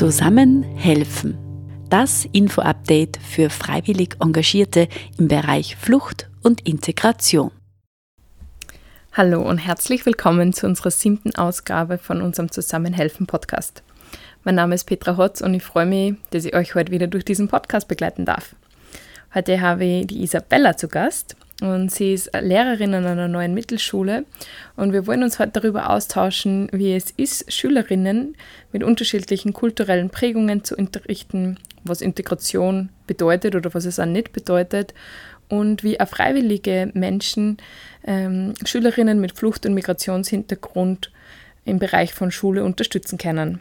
Zusammen helfen. Das Info-Update für freiwillig Engagierte im Bereich Flucht und Integration. Hallo und herzlich willkommen zu unserer siebten Ausgabe von unserem Zusammenhelfen Podcast. Mein Name ist Petra Hotz und ich freue mich, dass ich euch heute wieder durch diesen Podcast begleiten darf. Heute habe ich die Isabella zu Gast und sie ist Lehrerin an einer neuen Mittelschule und wir wollen uns heute darüber austauschen, wie es ist, Schülerinnen mit unterschiedlichen kulturellen Prägungen zu unterrichten, was Integration bedeutet oder was es auch nicht bedeutet und wie auch freiwillige Menschen ähm, Schülerinnen mit Flucht- und Migrationshintergrund im Bereich von Schule unterstützen können.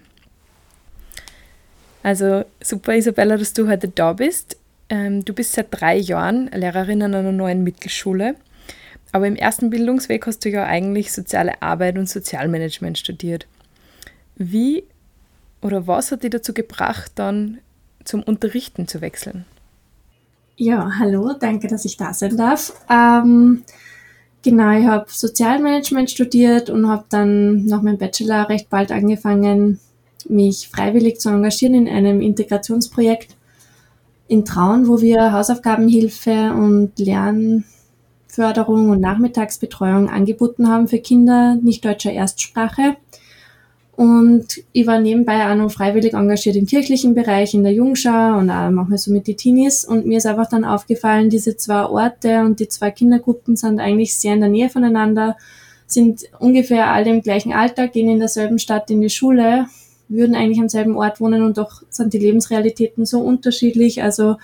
Also super, Isabella, dass du heute da bist. Ähm, du bist seit drei Jahren Lehrerin an einer neuen Mittelschule. Aber im ersten Bildungsweg hast du ja eigentlich soziale Arbeit und Sozialmanagement studiert. Wie oder was hat dich dazu gebracht, dann zum Unterrichten zu wechseln? Ja, hallo, danke, dass ich da sein darf. Ähm, genau, ich habe Sozialmanagement studiert und habe dann nach meinem Bachelor recht bald angefangen, mich freiwillig zu engagieren in einem Integrationsprojekt in Traun, wo wir Hausaufgabenhilfe und Lernförderung und Nachmittagsbetreuung angeboten haben für Kinder nicht deutscher Erstsprache. Und ich war nebenbei auch noch freiwillig engagiert im kirchlichen Bereich, in der Jungschau und auch manchmal so mit den Teenies. Und mir ist einfach dann aufgefallen, diese zwei Orte und die zwei Kindergruppen sind eigentlich sehr in der Nähe voneinander, sind ungefähr alle im gleichen Alter, gehen in derselben Stadt in die Schule würden eigentlich am selben Ort wohnen und doch sind die Lebensrealitäten so unterschiedlich. Also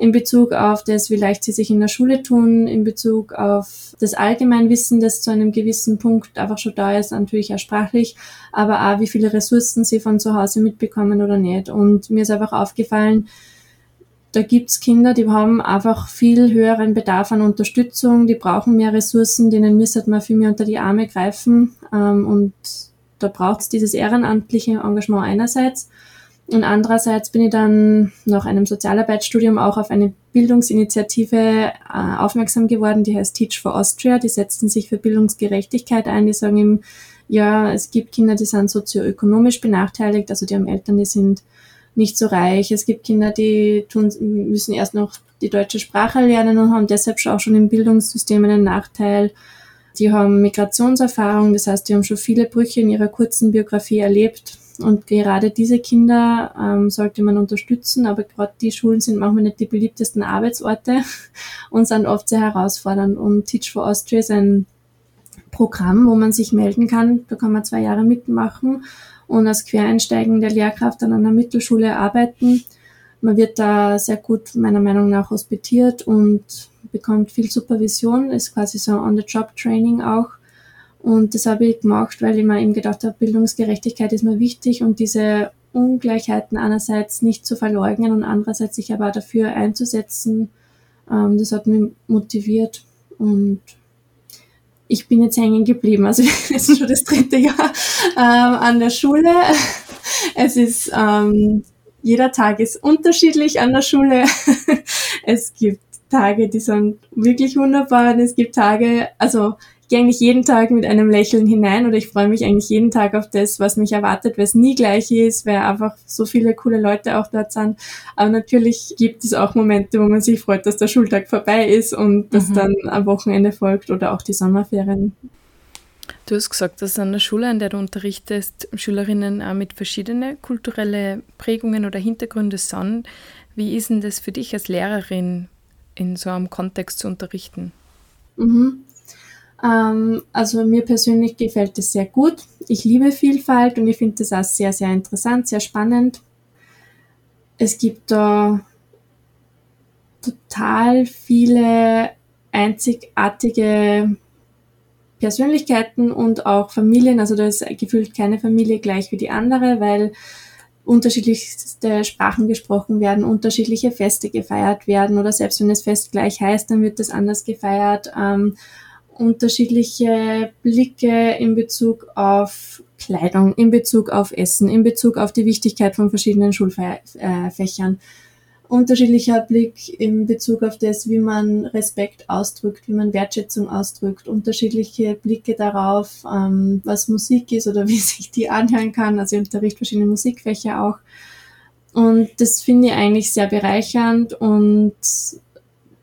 in Bezug auf das, wie leicht sie sich in der Schule tun, in Bezug auf das Allgemeinwissen, das zu einem gewissen Punkt einfach schon da ist, natürlich auch sprachlich, aber auch wie viele Ressourcen sie von zu Hause mitbekommen oder nicht. Und mir ist einfach aufgefallen, da gibt's Kinder, die haben einfach viel höheren Bedarf an Unterstützung, die brauchen mehr Ressourcen, denen müsste man viel mehr unter die Arme greifen. Ähm, und da braucht es dieses ehrenamtliche Engagement einerseits. Und andererseits bin ich dann nach einem Sozialarbeitsstudium auch auf eine Bildungsinitiative äh, aufmerksam geworden, die heißt Teach for Austria. Die setzen sich für Bildungsgerechtigkeit ein. Die sagen ihm, ja, es gibt Kinder, die sind sozioökonomisch benachteiligt, also die haben Eltern, die sind nicht so reich. Es gibt Kinder, die tun, müssen erst noch die deutsche Sprache lernen und haben deshalb auch schon im Bildungssystem einen Nachteil. Die haben Migrationserfahrung, das heißt, die haben schon viele Brüche in ihrer kurzen Biografie erlebt. Und gerade diese Kinder ähm, sollte man unterstützen, aber gerade die Schulen sind manchmal nicht die beliebtesten Arbeitsorte und sind oft sehr herausfordernd. Und Teach for Austria ist ein Programm, wo man sich melden kann. Da kann man zwei Jahre mitmachen und als Quereinsteigende Lehrkraft an einer Mittelschule arbeiten. Man wird da sehr gut meiner Meinung nach hospitiert und bekommt viel Supervision, ist quasi so On-the-Job-Training auch. Und das habe ich gemacht, weil ich mir eben gedacht habe, Bildungsgerechtigkeit ist mir wichtig und diese Ungleichheiten einerseits nicht zu verleugnen und andererseits sich aber dafür einzusetzen. Ähm, das hat mich motiviert und ich bin jetzt hängen geblieben. Also es ist schon das dritte Jahr ähm, an der Schule. Es ist ähm, jeder Tag ist unterschiedlich an der Schule. es gibt Tage, die sind wirklich wunderbar und es gibt Tage, also ich gehe eigentlich jeden Tag mit einem Lächeln hinein oder ich freue mich eigentlich jeden Tag auf das, was mich erwartet, weil es nie gleich ist, weil einfach so viele coole Leute auch dort sind. Aber natürlich gibt es auch Momente, wo man sich freut, dass der Schultag vorbei ist und dass mhm. dann am Wochenende folgt oder auch die Sommerferien. Du hast gesagt, dass an der Schule, an der du unterrichtest, Schülerinnen auch mit verschiedenen kulturellen Prägungen oder Hintergründen sind. Wie ist denn das für dich als Lehrerin? In so einem Kontext zu unterrichten? Mhm. Ähm, also mir persönlich gefällt es sehr gut. Ich liebe Vielfalt und ich finde das auch sehr, sehr interessant, sehr spannend. Es gibt da total viele einzigartige Persönlichkeiten und auch Familien. Also da ist gefühlt keine Familie gleich wie die andere, weil unterschiedlichste Sprachen gesprochen werden, unterschiedliche Feste gefeiert werden oder selbst wenn das Fest gleich heißt, dann wird das anders gefeiert. Ähm, unterschiedliche Blicke in Bezug auf Kleidung, in Bezug auf Essen, in Bezug auf die Wichtigkeit von verschiedenen Schulfächern. Unterschiedlicher Blick in Bezug auf das, wie man Respekt ausdrückt, wie man Wertschätzung ausdrückt, unterschiedliche Blicke darauf, ähm, was Musik ist oder wie sich die anhören kann. Also ich unterrichte verschiedene Musikfächer auch. Und das finde ich eigentlich sehr bereichernd und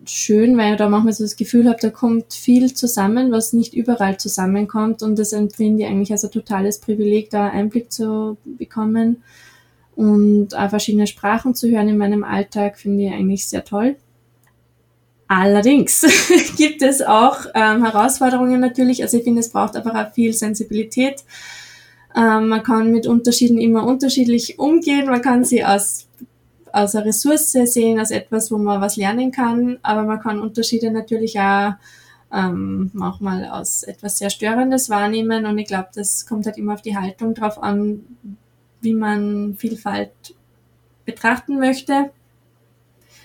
schön, weil ich da manchmal so das Gefühl habe, da kommt viel zusammen, was nicht überall zusammenkommt. Und das empfinde ich eigentlich als ein totales Privileg, da Einblick zu bekommen. Und auch verschiedene Sprachen zu hören in meinem Alltag finde ich eigentlich sehr toll. Allerdings gibt es auch ähm, Herausforderungen natürlich. Also ich finde, es braucht einfach auch viel Sensibilität. Ähm, man kann mit Unterschieden immer unterschiedlich umgehen. Man kann sie als, als eine Ressource sehen, als etwas, wo man was lernen kann. Aber man kann Unterschiede natürlich auch ähm, manchmal als etwas sehr Störendes wahrnehmen. Und ich glaube, das kommt halt immer auf die Haltung drauf an, wie man Vielfalt betrachten möchte.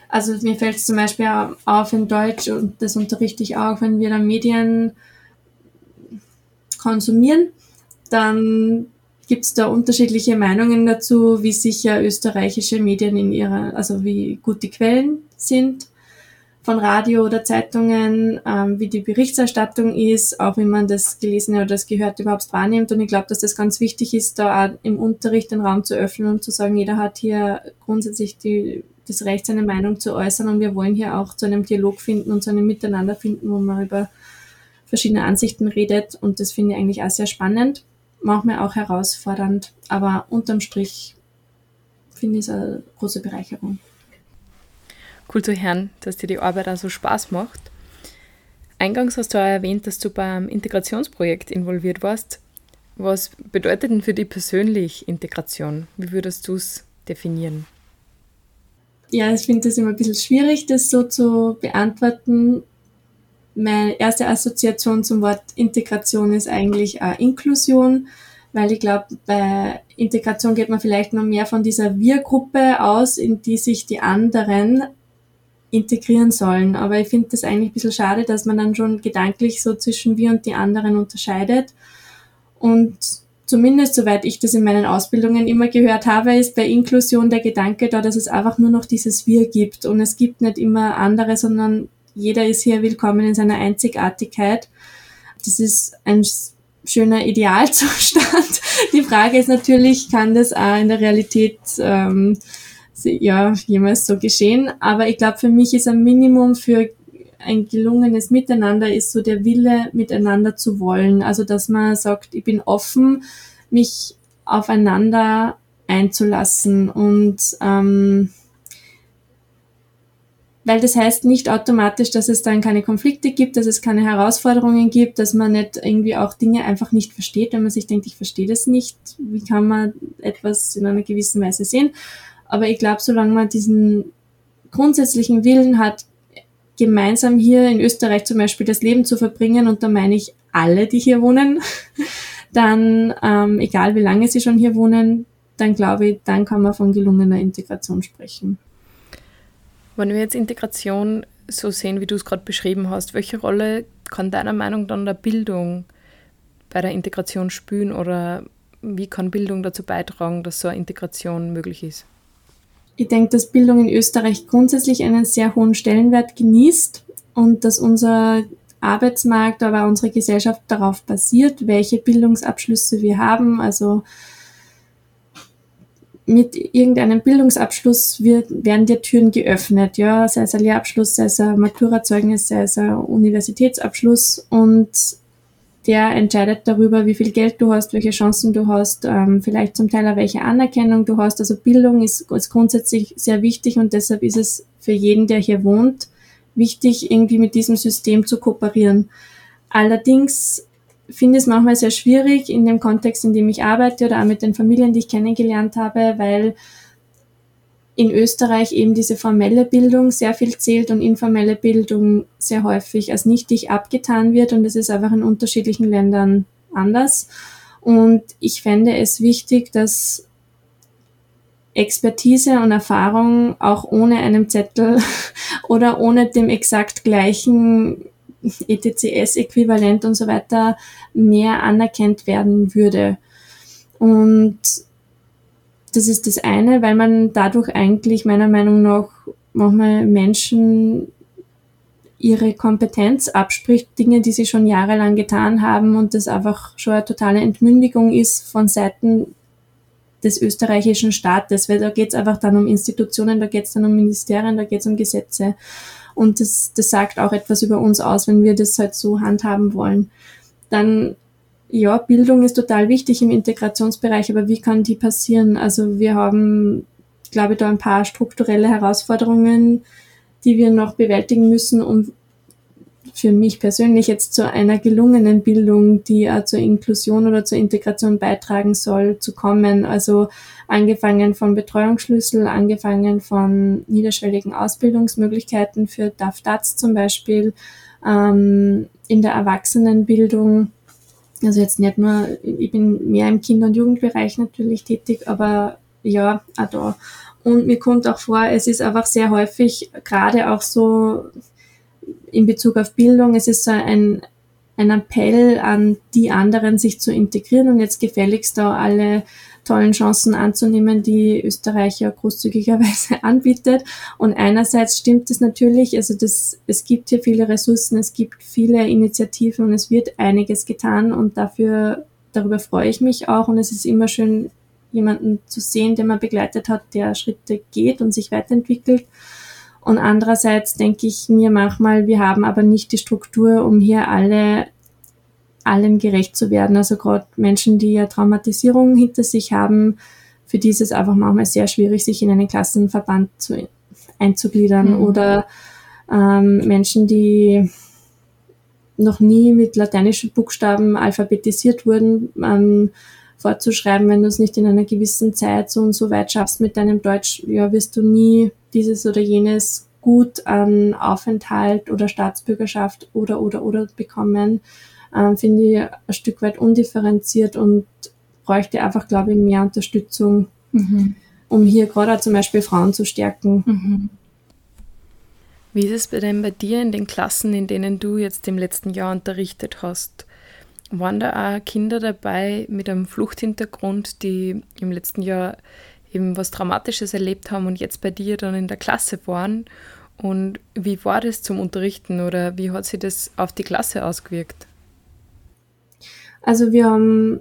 Also mir fällt es zum Beispiel auf in Deutsch und das unterrichte ich auch, wenn wir dann Medien konsumieren, dann gibt es da unterschiedliche Meinungen dazu, wie sicher österreichische Medien in ihrer, also wie gut die Quellen sind von Radio oder Zeitungen, ähm, wie die Berichterstattung ist, auch wie man das Gelesene oder das Gehörte überhaupt wahrnimmt. Und ich glaube, dass das ganz wichtig ist, da auch im Unterricht den Raum zu öffnen und zu sagen, jeder hat hier grundsätzlich die, das Recht, seine Meinung zu äußern und wir wollen hier auch zu einem Dialog finden und zu einem Miteinander finden, wo man über verschiedene Ansichten redet. Und das finde ich eigentlich auch sehr spannend, manchmal auch herausfordernd, aber unterm Strich finde ich es eine große Bereicherung cool zu hören, dass dir die Arbeit auch so Spaß macht. Eingangs hast du auch erwähnt, dass du beim Integrationsprojekt involviert warst. Was bedeutet denn für dich persönlich Integration? Wie würdest du es definieren? Ja, ich finde das immer ein bisschen schwierig, das so zu beantworten. Meine erste Assoziation zum Wort Integration ist eigentlich äh, Inklusion, weil ich glaube, bei Integration geht man vielleicht noch mehr von dieser Wir-Gruppe aus, in die sich die anderen integrieren sollen. Aber ich finde das eigentlich ein bisschen schade, dass man dann schon gedanklich so zwischen wir und die anderen unterscheidet. Und zumindest soweit ich das in meinen Ausbildungen immer gehört habe, ist bei Inklusion der Gedanke da, dass es einfach nur noch dieses Wir gibt. Und es gibt nicht immer andere, sondern jeder ist hier willkommen in seiner Einzigartigkeit. Das ist ein schöner Idealzustand. Die Frage ist natürlich, kann das auch in der Realität ähm, ja jemals so geschehen. Aber ich glaube, für mich ist ein Minimum für ein gelungenes Miteinander ist so der Wille, miteinander zu wollen. Also, dass man sagt, ich bin offen, mich aufeinander einzulassen und ähm, weil das heißt nicht automatisch, dass es dann keine Konflikte gibt, dass es keine Herausforderungen gibt, dass man nicht irgendwie auch Dinge einfach nicht versteht, wenn man sich denkt, ich verstehe das nicht, wie kann man etwas in einer gewissen Weise sehen. Aber ich glaube, solange man diesen grundsätzlichen Willen hat, gemeinsam hier in Österreich zum Beispiel das Leben zu verbringen, und da meine ich alle, die hier wohnen, dann, ähm, egal wie lange sie schon hier wohnen, dann glaube ich, dann kann man von gelungener Integration sprechen. Wenn wir jetzt Integration so sehen, wie du es gerade beschrieben hast, welche Rolle kann deiner Meinung nach der Bildung bei der Integration spielen oder wie kann Bildung dazu beitragen, dass so eine Integration möglich ist? Ich denke, dass Bildung in Österreich grundsätzlich einen sehr hohen Stellenwert genießt und dass unser Arbeitsmarkt, aber unsere Gesellschaft darauf basiert, welche Bildungsabschlüsse wir haben. Also mit irgendeinem Bildungsabschluss wird, werden dir Türen geöffnet, ja, sei es ein Lehrabschluss, sei es ein Maturazeugnis, sei es ein Universitätsabschluss und der entscheidet darüber, wie viel Geld du hast, welche Chancen du hast, ähm, vielleicht zum Teil auch welche Anerkennung du hast. Also Bildung ist, ist grundsätzlich sehr wichtig und deshalb ist es für jeden, der hier wohnt, wichtig, irgendwie mit diesem System zu kooperieren. Allerdings finde ich es manchmal sehr schwierig in dem Kontext, in dem ich arbeite oder auch mit den Familien, die ich kennengelernt habe, weil in Österreich eben diese formelle Bildung sehr viel zählt und informelle Bildung sehr häufig als nichtig abgetan wird und es ist einfach in unterschiedlichen Ländern anders. Und ich fände es wichtig, dass Expertise und Erfahrung auch ohne einem Zettel oder ohne dem exakt gleichen ETCS-Äquivalent und so weiter mehr anerkannt werden würde. Und das ist das eine, weil man dadurch eigentlich meiner Meinung nach manchmal Menschen ihre Kompetenz abspricht, Dinge, die sie schon jahrelang getan haben und das einfach schon eine totale Entmündigung ist von Seiten des österreichischen Staates, weil da geht es einfach dann um Institutionen, da geht es dann um Ministerien, da geht es um Gesetze. Und das, das sagt auch etwas über uns aus, wenn wir das halt so handhaben wollen. Dann, ja, Bildung ist total wichtig im Integrationsbereich, aber wie kann die passieren? Also wir haben, glaube ich, da ein paar strukturelle Herausforderungen, die wir noch bewältigen müssen, um für mich persönlich jetzt zu einer gelungenen Bildung, die äh, zur Inklusion oder zur Integration beitragen soll, zu kommen. Also angefangen von Betreuungsschlüssel, angefangen von niederschwelligen Ausbildungsmöglichkeiten für DAF-DATS zum Beispiel, ähm, in der Erwachsenenbildung. Also jetzt nicht nur, ich bin mehr im Kinder- und Jugendbereich natürlich tätig, aber ja, auch da. Und mir kommt auch vor, es ist einfach sehr häufig, gerade auch so in Bezug auf Bildung, es ist so ein, ein Appell an die anderen, sich zu integrieren und jetzt gefälligst da alle tollen Chancen anzunehmen, die Österreich ja großzügigerweise anbietet. Und einerseits stimmt es natürlich, also das, es gibt hier viele Ressourcen, es gibt viele Initiativen und es wird einiges getan und dafür, darüber freue ich mich auch und es ist immer schön, jemanden zu sehen, den man begleitet hat, der Schritte geht und sich weiterentwickelt. Und andererseits denke ich mir manchmal, wir haben aber nicht die Struktur, um hier alle allen gerecht zu werden. Also gerade Menschen, die ja Traumatisierungen hinter sich haben, für die ist es einfach manchmal sehr schwierig, sich in einen Klassenverband zu, einzugliedern. Mhm. Oder ähm, Menschen, die noch nie mit lateinischen Buchstaben alphabetisiert wurden, ähm, vorzuschreiben, wenn du es nicht in einer gewissen Zeit so und so weit schaffst mit deinem Deutsch, ja, wirst du nie dieses oder jenes Gut an Aufenthalt oder Staatsbürgerschaft oder oder oder bekommen, ähm, finde ich ein Stück weit undifferenziert und bräuchte einfach, glaube ich, mehr Unterstützung, mhm. um hier gerade zum Beispiel Frauen zu stärken. Mhm. Wie ist es denn bei dir in den Klassen, in denen du jetzt im letzten Jahr unterrichtet hast? Waren da auch Kinder dabei mit einem Fluchthintergrund, die im letzten Jahr eben was Traumatisches erlebt haben und jetzt bei dir dann in der Klasse waren. Und wie war das zum Unterrichten oder wie hat sich das auf die Klasse ausgewirkt? Also wir haben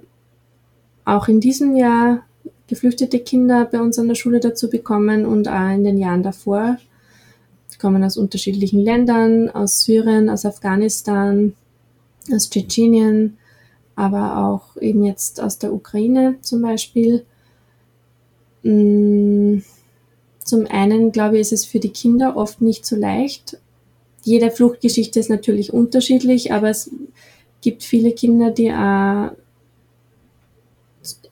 auch in diesem Jahr geflüchtete Kinder bei uns an der Schule dazu bekommen und auch in den Jahren davor. Die kommen aus unterschiedlichen Ländern, aus Syrien, aus Afghanistan, aus Tschetschenien, aber auch eben jetzt aus der Ukraine zum Beispiel. Mm, zum einen, glaube ich, ist es für die Kinder oft nicht so leicht. Jede Fluchtgeschichte ist natürlich unterschiedlich, aber es gibt viele Kinder, die auch,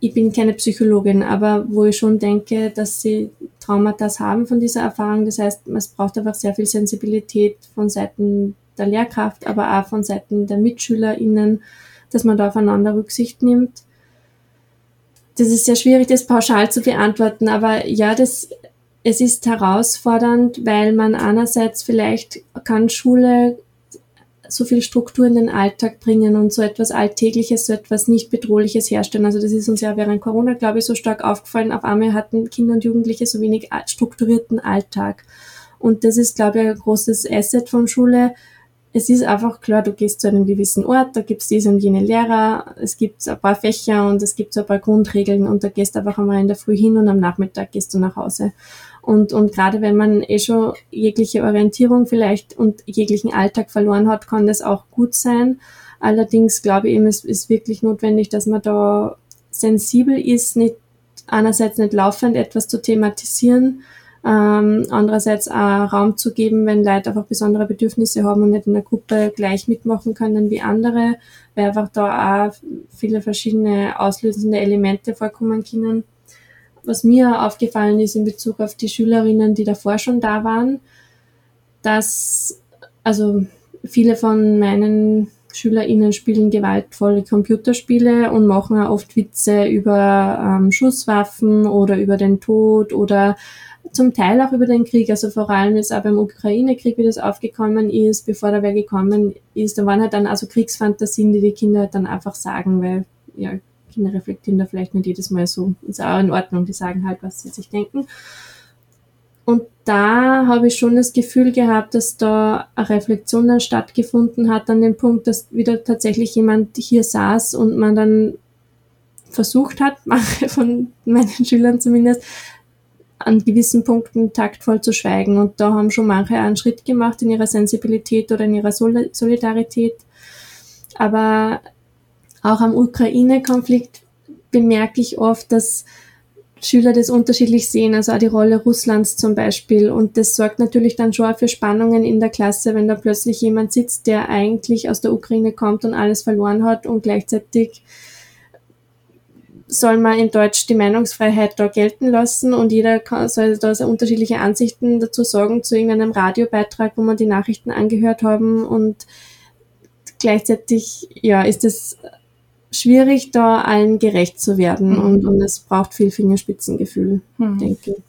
ich bin keine Psychologin, aber wo ich schon denke, dass sie Traumata haben von dieser Erfahrung. Das heißt, es braucht einfach sehr viel Sensibilität von Seiten der Lehrkraft, aber auch von Seiten der MitschülerInnen, dass man da aufeinander Rücksicht nimmt das ist sehr schwierig, das pauschal zu beantworten, aber ja, das, es ist herausfordernd, weil man einerseits vielleicht kann Schule so viel Struktur in den Alltag bringen und so etwas Alltägliches, so etwas nicht Bedrohliches herstellen. Also das ist uns ja während Corona, glaube ich, so stark aufgefallen. Auf einmal hatten Kinder und Jugendliche so wenig strukturierten Alltag. Und das ist, glaube ich, ein großes Asset von Schule, es ist einfach klar, du gehst zu einem gewissen Ort, da gibt's diese und jene Lehrer, es gibt ein paar Fächer und es gibt so ein paar Grundregeln und da gehst du einfach einmal in der Früh hin und am Nachmittag gehst du nach Hause. Und, und gerade wenn man eh schon jegliche Orientierung vielleicht und jeglichen Alltag verloren hat, kann das auch gut sein. Allerdings glaube ich eben, es ist wirklich notwendig, dass man da sensibel ist, nicht einerseits nicht laufend etwas zu thematisieren, ähm, andererseits auch Raum zu geben, wenn Leute einfach besondere Bedürfnisse haben und nicht in der Gruppe gleich mitmachen können wie andere, weil einfach da auch viele verschiedene auslösende Elemente vorkommen können. Was mir aufgefallen ist in Bezug auf die Schülerinnen, die davor schon da waren, dass also viele von meinen SchülerInnen spielen gewaltvolle Computerspiele und machen auch oft Witze über ähm, Schusswaffen oder über den Tod oder zum Teil auch über den Krieg, also vor allem ist auch beim Ukraine-Krieg, wie das aufgekommen ist, bevor der wer gekommen ist, da waren halt dann also Kriegsfantasien, die die Kinder halt dann einfach sagen, weil ja, Kinder reflektieren da vielleicht nicht jedes Mal so, ist auch in Ordnung, die sagen halt, was sie sich denken. Und da habe ich schon das Gefühl gehabt, dass da eine Reflexion dann stattgefunden hat an dem Punkt, dass wieder tatsächlich jemand hier saß und man dann versucht hat, manche von meinen Schülern zumindest, an gewissen Punkten taktvoll zu schweigen. Und da haben schon manche einen Schritt gemacht in ihrer Sensibilität oder in ihrer Solidarität. Aber auch am Ukraine-Konflikt bemerke ich oft, dass Schüler das unterschiedlich sehen, also auch die Rolle Russlands zum Beispiel. Und das sorgt natürlich dann schon für Spannungen in der Klasse, wenn da plötzlich jemand sitzt, der eigentlich aus der Ukraine kommt und alles verloren hat und gleichzeitig soll man in Deutsch die Meinungsfreiheit da gelten lassen und jeder kann, soll da so unterschiedliche Ansichten dazu sagen zu irgendeinem Radiobeitrag, wo man die Nachrichten angehört haben und gleichzeitig ja ist es schwierig, da allen gerecht zu werden mhm. und, und es braucht viel Fingerspitzengefühl, mhm. denke ich.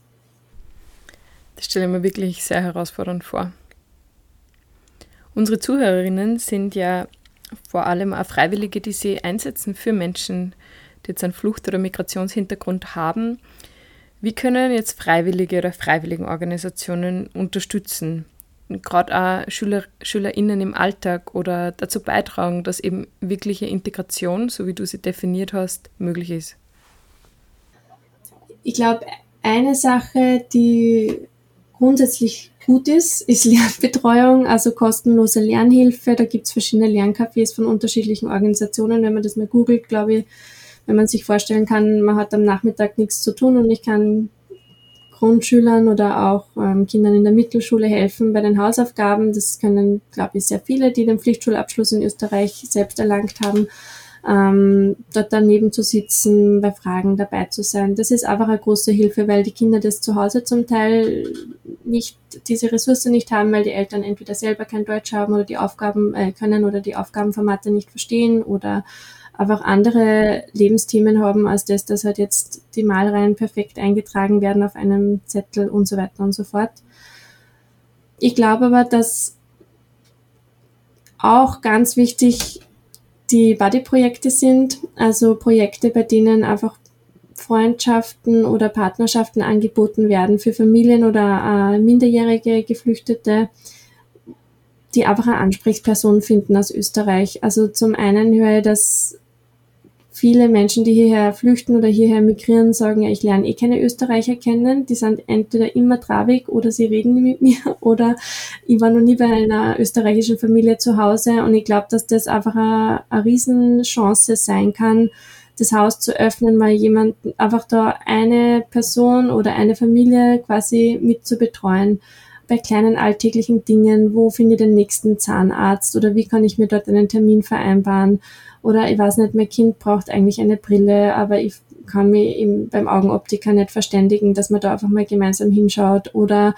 Das stelle ich mir wirklich sehr herausfordernd vor. Unsere Zuhörerinnen sind ja vor allem auch Freiwillige, die sie einsetzen für Menschen, die jetzt einen Flucht- oder Migrationshintergrund haben. Wie können jetzt Freiwillige oder Freiwilligenorganisationen unterstützen? Gerade auch Schüler, SchülerInnen im Alltag oder dazu beitragen, dass eben wirkliche Integration, so wie du sie definiert hast, möglich ist? Ich glaube, eine Sache, die grundsätzlich gut ist, ist Lernbetreuung, also kostenlose Lernhilfe. Da gibt es verschiedene Lerncafés von unterschiedlichen Organisationen. Wenn man das mal googelt, glaube ich, wenn man sich vorstellen kann, man hat am Nachmittag nichts zu tun und ich kann Grundschülern oder auch ähm, Kindern in der Mittelschule helfen bei den Hausaufgaben. Das können, glaube ich, sehr viele, die den Pflichtschulabschluss in Österreich selbst erlangt haben. Ähm, dort daneben zu sitzen, bei Fragen dabei zu sein. Das ist einfach eine große Hilfe, weil die Kinder das zu Hause zum Teil nicht, diese Ressource nicht haben, weil die Eltern entweder selber kein Deutsch haben oder die Aufgaben äh, können oder die Aufgabenformate nicht verstehen oder einfach andere Lebensthemen haben, als das, dass halt jetzt die Malreihen perfekt eingetragen werden auf einem Zettel und so weiter und so fort. Ich glaube aber, dass auch ganz wichtig die Buddy-Projekte sind, also Projekte, bei denen einfach Freundschaften oder Partnerschaften angeboten werden für Familien oder äh, minderjährige Geflüchtete, die einfach eine Ansprechperson finden aus Österreich. Also zum einen höre ich, dass viele Menschen, die hierher flüchten oder hierher migrieren, sagen, ja, ich lerne eh keine Österreicher kennen. Die sind entweder immer traurig oder sie reden mit mir oder ich war noch nie bei einer österreichischen Familie zu Hause. Und ich glaube, dass das einfach eine, eine Riesenchance sein kann, das Haus zu öffnen, mal jemanden, einfach da eine Person oder eine Familie quasi mit zu betreuen bei kleinen alltäglichen Dingen, wo finde ich den nächsten Zahnarzt oder wie kann ich mir dort einen Termin vereinbaren oder ich weiß nicht, mein Kind braucht eigentlich eine Brille, aber ich kann mich im, beim Augenoptiker nicht verständigen, dass man da einfach mal gemeinsam hinschaut. Oder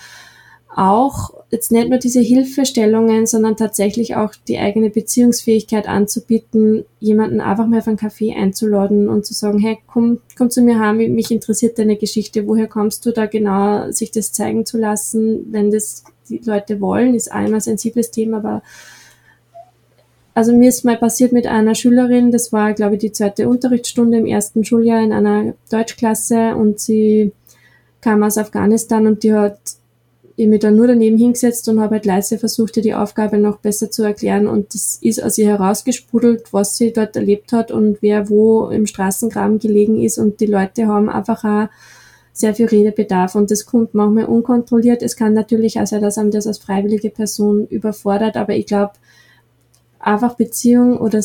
auch jetzt nicht nur diese Hilfestellungen, sondern tatsächlich auch die eigene Beziehungsfähigkeit anzubieten, jemanden einfach mal auf einen Kaffee einzuladen und zu sagen, hey, komm, komm zu mir heim, mich interessiert deine Geschichte, woher kommst du da genau, sich das zeigen zu lassen, wenn das die Leute wollen, ist einmal ein sensibles Thema, aber also mir ist mal passiert mit einer Schülerin, das war, glaube ich, die zweite Unterrichtsstunde im ersten Schuljahr in einer Deutschklasse und sie kam aus Afghanistan und die hat ich mich dann nur daneben hingesetzt und habe halt leise versucht, ihr die Aufgabe noch besser zu erklären und das ist aus ihr herausgesprudelt, was sie dort erlebt hat und wer wo im Straßengraben gelegen ist und die Leute haben einfach auch sehr viel Redebedarf und das kommt manchmal unkontrolliert. Es kann natürlich auch sein, dass einem das als freiwillige Person überfordert, aber ich glaube, einfach Beziehung oder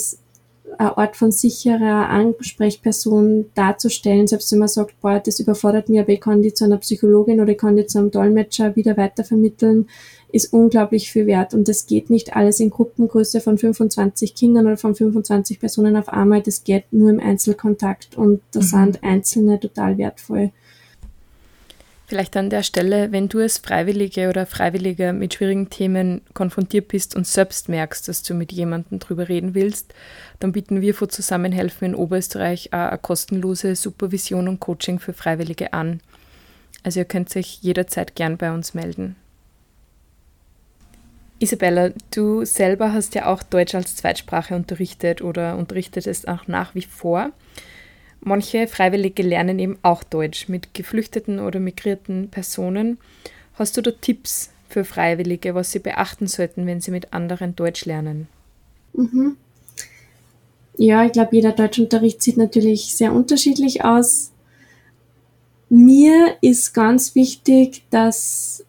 ein Ort von sicherer Ansprechperson darzustellen, selbst wenn man sagt, boah, das überfordert mich, aber ich kann die zu einer Psychologin oder ich kann die zu einem Dolmetscher wieder weitervermitteln, ist unglaublich viel wert. Und das geht nicht alles in Gruppengröße von 25 Kindern oder von 25 Personen auf einmal, das geht nur im Einzelkontakt und da mhm. sind Einzelne total wertvoll. Vielleicht an der Stelle, wenn du als Freiwillige oder Freiwilliger mit schwierigen Themen konfrontiert bist und selbst merkst, dass du mit jemandem drüber reden willst, dann bieten wir vor Zusammenhelfen in Oberösterreich eine kostenlose Supervision und Coaching für Freiwillige an. Also ihr könnt euch jederzeit gern bei uns melden. Isabella, du selber hast ja auch Deutsch als Zweitsprache unterrichtet oder unterrichtet es auch nach wie vor. Manche Freiwillige lernen eben auch Deutsch mit geflüchteten oder migrierten Personen. Hast du da Tipps für Freiwillige, was sie beachten sollten, wenn sie mit anderen Deutsch lernen? Mhm. Ja, ich glaube, jeder Deutschunterricht sieht natürlich sehr unterschiedlich aus. Mir ist ganz wichtig, dass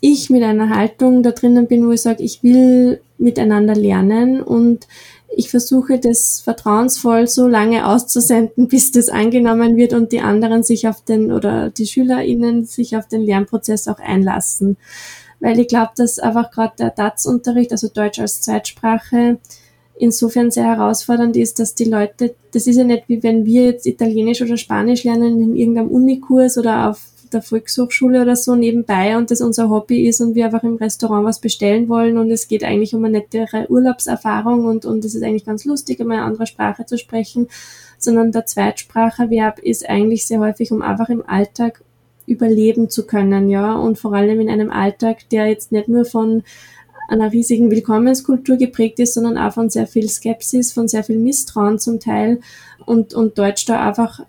ich mit einer Haltung da drinnen bin, wo ich sage, ich will miteinander lernen und ich versuche das vertrauensvoll so lange auszusenden, bis das angenommen wird und die anderen sich auf den oder die SchülerInnen sich auf den Lernprozess auch einlassen. Weil ich glaube, dass einfach gerade der DATS-Unterricht, also Deutsch als Zweitsprache, insofern sehr herausfordernd ist, dass die Leute, das ist ja nicht wie wenn wir jetzt Italienisch oder Spanisch lernen in irgendeinem Unikurs oder auf der Volkshochschule oder so nebenbei und das unser Hobby ist und wir einfach im Restaurant was bestellen wollen und es geht eigentlich um eine nettere Urlaubserfahrung und, und es ist eigentlich ganz lustig, immer eine andere Sprache zu sprechen, sondern der Zweitspracherwerb ist eigentlich sehr häufig, um einfach im Alltag überleben zu können, ja, und vor allem in einem Alltag, der jetzt nicht nur von einer riesigen Willkommenskultur geprägt ist, sondern auch von sehr viel Skepsis, von sehr viel Misstrauen zum Teil und, und Deutsch da einfach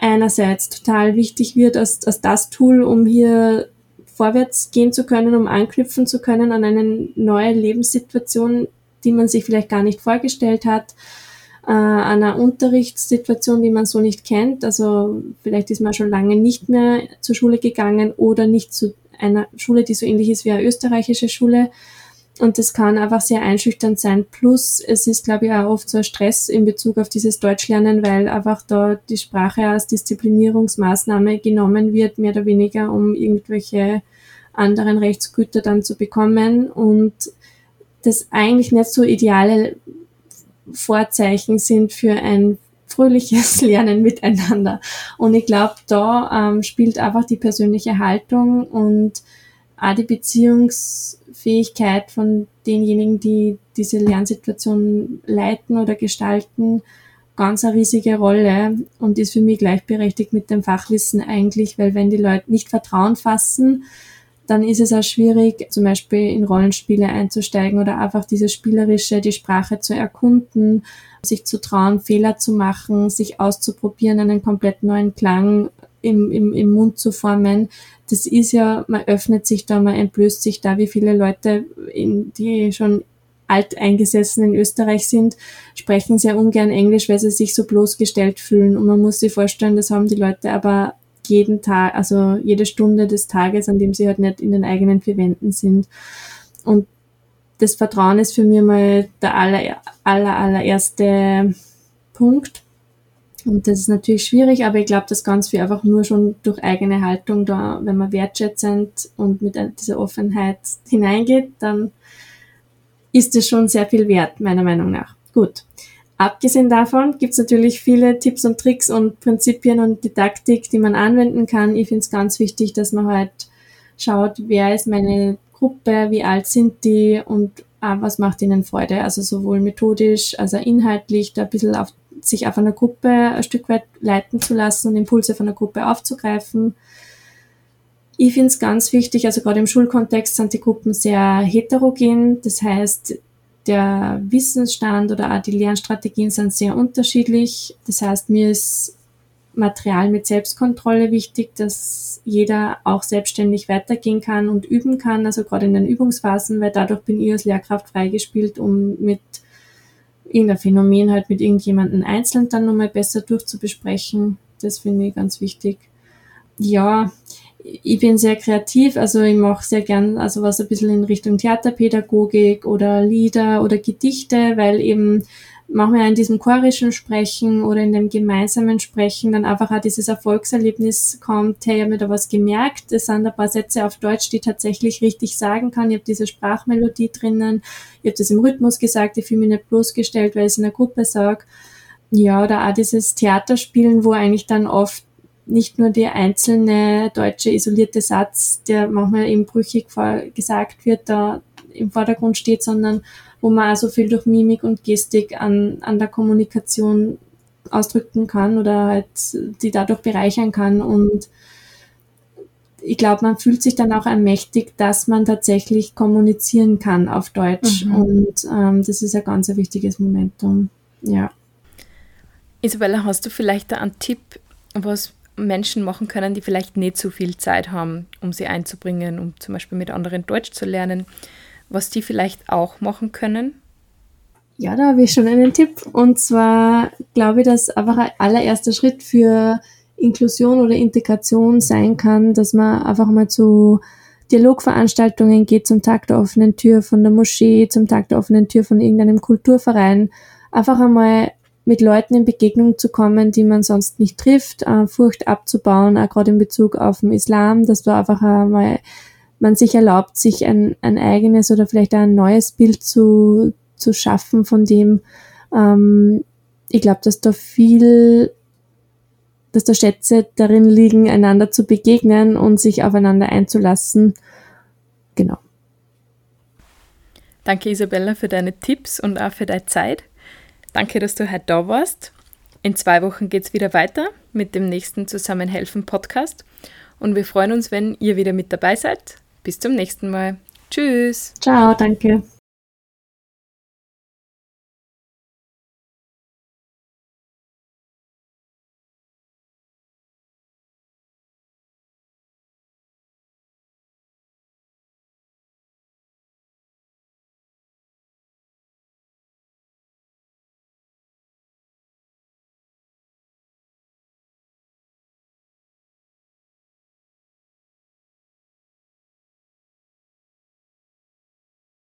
einerseits total wichtig wird als, als das Tool, um hier vorwärts gehen zu können, um anknüpfen zu können an eine neue Lebenssituation, die man sich vielleicht gar nicht vorgestellt hat, äh, an einer Unterrichtssituation, die man so nicht kennt. Also vielleicht ist man schon lange nicht mehr zur Schule gegangen oder nicht zu einer Schule, die so ähnlich ist wie eine österreichische Schule. Und das kann einfach sehr einschüchternd sein. Plus, es ist, glaube ich, auch oft so ein Stress in Bezug auf dieses Deutschlernen, weil einfach da die Sprache als Disziplinierungsmaßnahme genommen wird, mehr oder weniger, um irgendwelche anderen Rechtsgüter dann zu bekommen. Und das eigentlich nicht so ideale Vorzeichen sind für ein fröhliches Lernen miteinander. Und ich glaube, da ähm, spielt einfach die persönliche Haltung und auch die Beziehungsfähigkeit von denjenigen, die diese Lernsituation leiten oder gestalten, ganz eine riesige Rolle und ist für mich gleichberechtigt mit dem Fachwissen eigentlich, weil wenn die Leute nicht Vertrauen fassen, dann ist es auch schwierig, zum Beispiel in Rollenspiele einzusteigen oder einfach diese spielerische, die Sprache zu erkunden, sich zu trauen, Fehler zu machen, sich auszuprobieren, einen komplett neuen Klang im, im, im Mund zu formen. Das ist ja, man öffnet sich da, man entblößt sich da, wie viele Leute, in, die schon alteingesessen in Österreich sind, sprechen sehr ungern Englisch, weil sie sich so bloßgestellt fühlen. Und man muss sich vorstellen, das haben die Leute aber jeden Tag, also jede Stunde des Tages, an dem sie halt nicht in den eigenen vier Wänden sind. Und das Vertrauen ist für mich mal der aller, aller, allererste Punkt. Und das ist natürlich schwierig, aber ich glaube, dass ganz viel einfach nur schon durch eigene Haltung da, wenn man wertschätzend und mit dieser Offenheit hineingeht, dann ist es schon sehr viel wert, meiner Meinung nach. Gut. Abgesehen davon gibt es natürlich viele Tipps und Tricks und Prinzipien und Didaktik, die man anwenden kann. Ich finde es ganz wichtig, dass man halt schaut, wer ist meine Gruppe, wie alt sind die und was macht ihnen Freude. Also sowohl methodisch, also inhaltlich, da ein bisschen auf, sich auf einer Gruppe ein Stück weit leiten zu lassen und Impulse von der Gruppe aufzugreifen. Ich finde es ganz wichtig, also gerade im Schulkontext sind die Gruppen sehr heterogen. Das heißt, der Wissensstand oder auch die Lernstrategien sind sehr unterschiedlich. Das heißt, mir ist Material mit Selbstkontrolle wichtig, dass jeder auch selbstständig weitergehen kann und üben kann, also gerade in den Übungsphasen, weil dadurch bin ich als Lehrkraft freigespielt, um mit irgendein Phänomen halt mit irgendjemandem einzeln dann nochmal besser durchzubesprechen. Das finde ich ganz wichtig. Ja, ich bin sehr kreativ, also ich mache sehr gern, also was ein bisschen in Richtung Theaterpädagogik oder Lieder oder Gedichte, weil eben manchmal in diesem chorischen Sprechen oder in dem gemeinsamen Sprechen dann einfach auch dieses Erfolgserlebnis kommt, hey, ich habe mir da was gemerkt, es sind ein paar Sätze auf Deutsch, die ich tatsächlich richtig sagen kann, ich habe diese Sprachmelodie drinnen, ich habe das im Rhythmus gesagt, ich fühle mich nicht bloßgestellt, weil ich es in der Gruppe sage. Ja, oder auch dieses Theaterspielen, wo eigentlich dann oft nicht nur der einzelne deutsche isolierte Satz, der manchmal eben brüchig gesagt wird, da im Vordergrund steht, sondern wo man also viel durch Mimik und Gestik an, an der Kommunikation ausdrücken kann oder halt die dadurch bereichern kann und ich glaube, man fühlt sich dann auch ermächtigt, dass man tatsächlich kommunizieren kann auf Deutsch. Mhm. Und ähm, das ist ein ganz ein wichtiges Momentum. Ja. Isabella, hast du vielleicht einen Tipp, was Menschen machen können, die vielleicht nicht so viel Zeit haben, um sie einzubringen, um zum Beispiel mit anderen Deutsch zu lernen, was die vielleicht auch machen können? Ja, da habe ich schon einen Tipp. Und zwar glaube ich, dass einfach ein allererster Schritt für Inklusion oder Integration sein kann, dass man einfach mal zu Dialogveranstaltungen geht, zum Tag der offenen Tür von der Moschee, zum Tag der offenen Tür von irgendeinem Kulturverein. Einfach einmal mit Leuten in Begegnung zu kommen, die man sonst nicht trifft, äh, Furcht abzubauen, auch gerade in Bezug auf den Islam, dass du einfach einmal man sich erlaubt, sich ein, ein eigenes oder vielleicht ein neues Bild zu, zu schaffen von dem. Ähm, ich glaube, dass da viel, dass da Schätze darin liegen, einander zu begegnen und sich aufeinander einzulassen. Genau. Danke Isabella für deine Tipps und auch für deine Zeit. Danke, dass du heute da warst. In zwei Wochen geht es wieder weiter mit dem nächsten Zusammenhelfen Podcast. Und wir freuen uns, wenn ihr wieder mit dabei seid. Bis zum nächsten Mal. Tschüss. Ciao, danke.